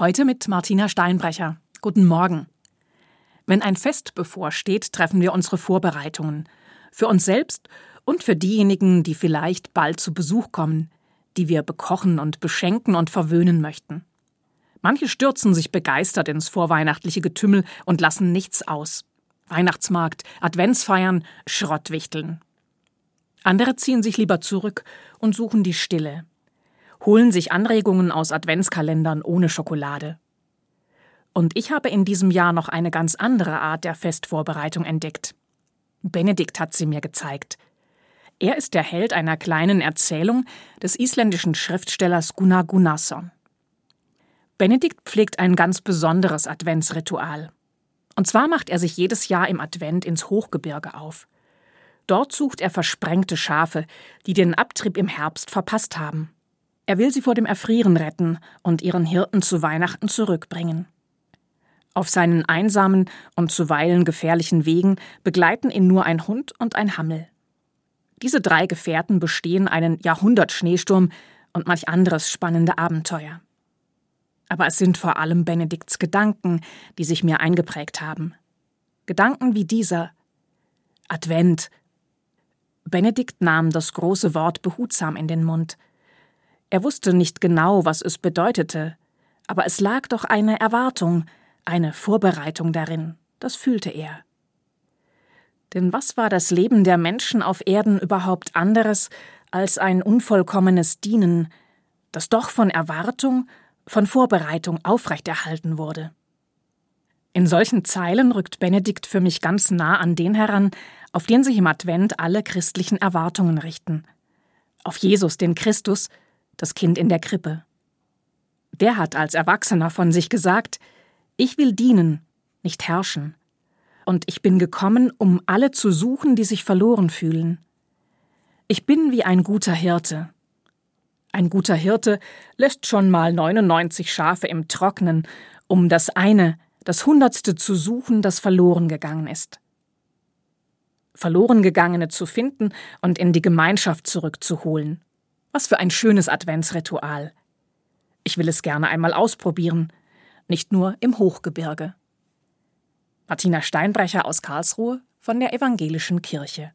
Heute mit Martina Steinbrecher. Guten Morgen. Wenn ein Fest bevorsteht, treffen wir unsere Vorbereitungen. Für uns selbst und für diejenigen, die vielleicht bald zu Besuch kommen, die wir bekochen und beschenken und verwöhnen möchten. Manche stürzen sich begeistert ins vorweihnachtliche Getümmel und lassen nichts aus. Weihnachtsmarkt, Adventsfeiern, Schrottwichteln. Andere ziehen sich lieber zurück und suchen die Stille, holen sich Anregungen aus Adventskalendern ohne Schokolade. Und ich habe in diesem Jahr noch eine ganz andere Art der Festvorbereitung entdeckt. Benedikt hat sie mir gezeigt. Er ist der Held einer kleinen Erzählung des isländischen Schriftstellers Gunnar Gunnarsson. Benedikt pflegt ein ganz besonderes Adventsritual. Und zwar macht er sich jedes Jahr im Advent ins Hochgebirge auf. Dort sucht er versprengte Schafe, die den Abtrieb im Herbst verpasst haben. Er will sie vor dem Erfrieren retten und ihren Hirten zu Weihnachten zurückbringen. Auf seinen einsamen und zuweilen gefährlichen Wegen begleiten ihn nur ein Hund und ein Hammel. Diese drei Gefährten bestehen einen Jahrhundertschneesturm und manch anderes spannende Abenteuer. Aber es sind vor allem Benedikts Gedanken, die sich mir eingeprägt haben. Gedanken wie dieser Advent. Benedikt nahm das große Wort behutsam in den Mund. Er wusste nicht genau, was es bedeutete, aber es lag doch eine Erwartung, eine Vorbereitung darin, das fühlte er. Denn was war das Leben der Menschen auf Erden überhaupt anderes als ein unvollkommenes Dienen, das doch von Erwartung, von Vorbereitung aufrechterhalten wurde? In solchen Zeilen rückt Benedikt für mich ganz nah an den heran, auf den sich im Advent alle christlichen Erwartungen richten. Auf Jesus, den Christus, das Kind in der Krippe. Der hat als Erwachsener von sich gesagt, ich will dienen, nicht herrschen. Und ich bin gekommen, um alle zu suchen, die sich verloren fühlen. Ich bin wie ein guter Hirte. Ein guter Hirte lässt schon mal 99 Schafe im Trocknen, um das eine, das Hundertste zu suchen, das verloren gegangen ist. Verloren gegangene zu finden und in die Gemeinschaft zurückzuholen. Was für ein schönes Adventsritual. Ich will es gerne einmal ausprobieren, nicht nur im Hochgebirge. Martina Steinbrecher aus Karlsruhe von der Evangelischen Kirche.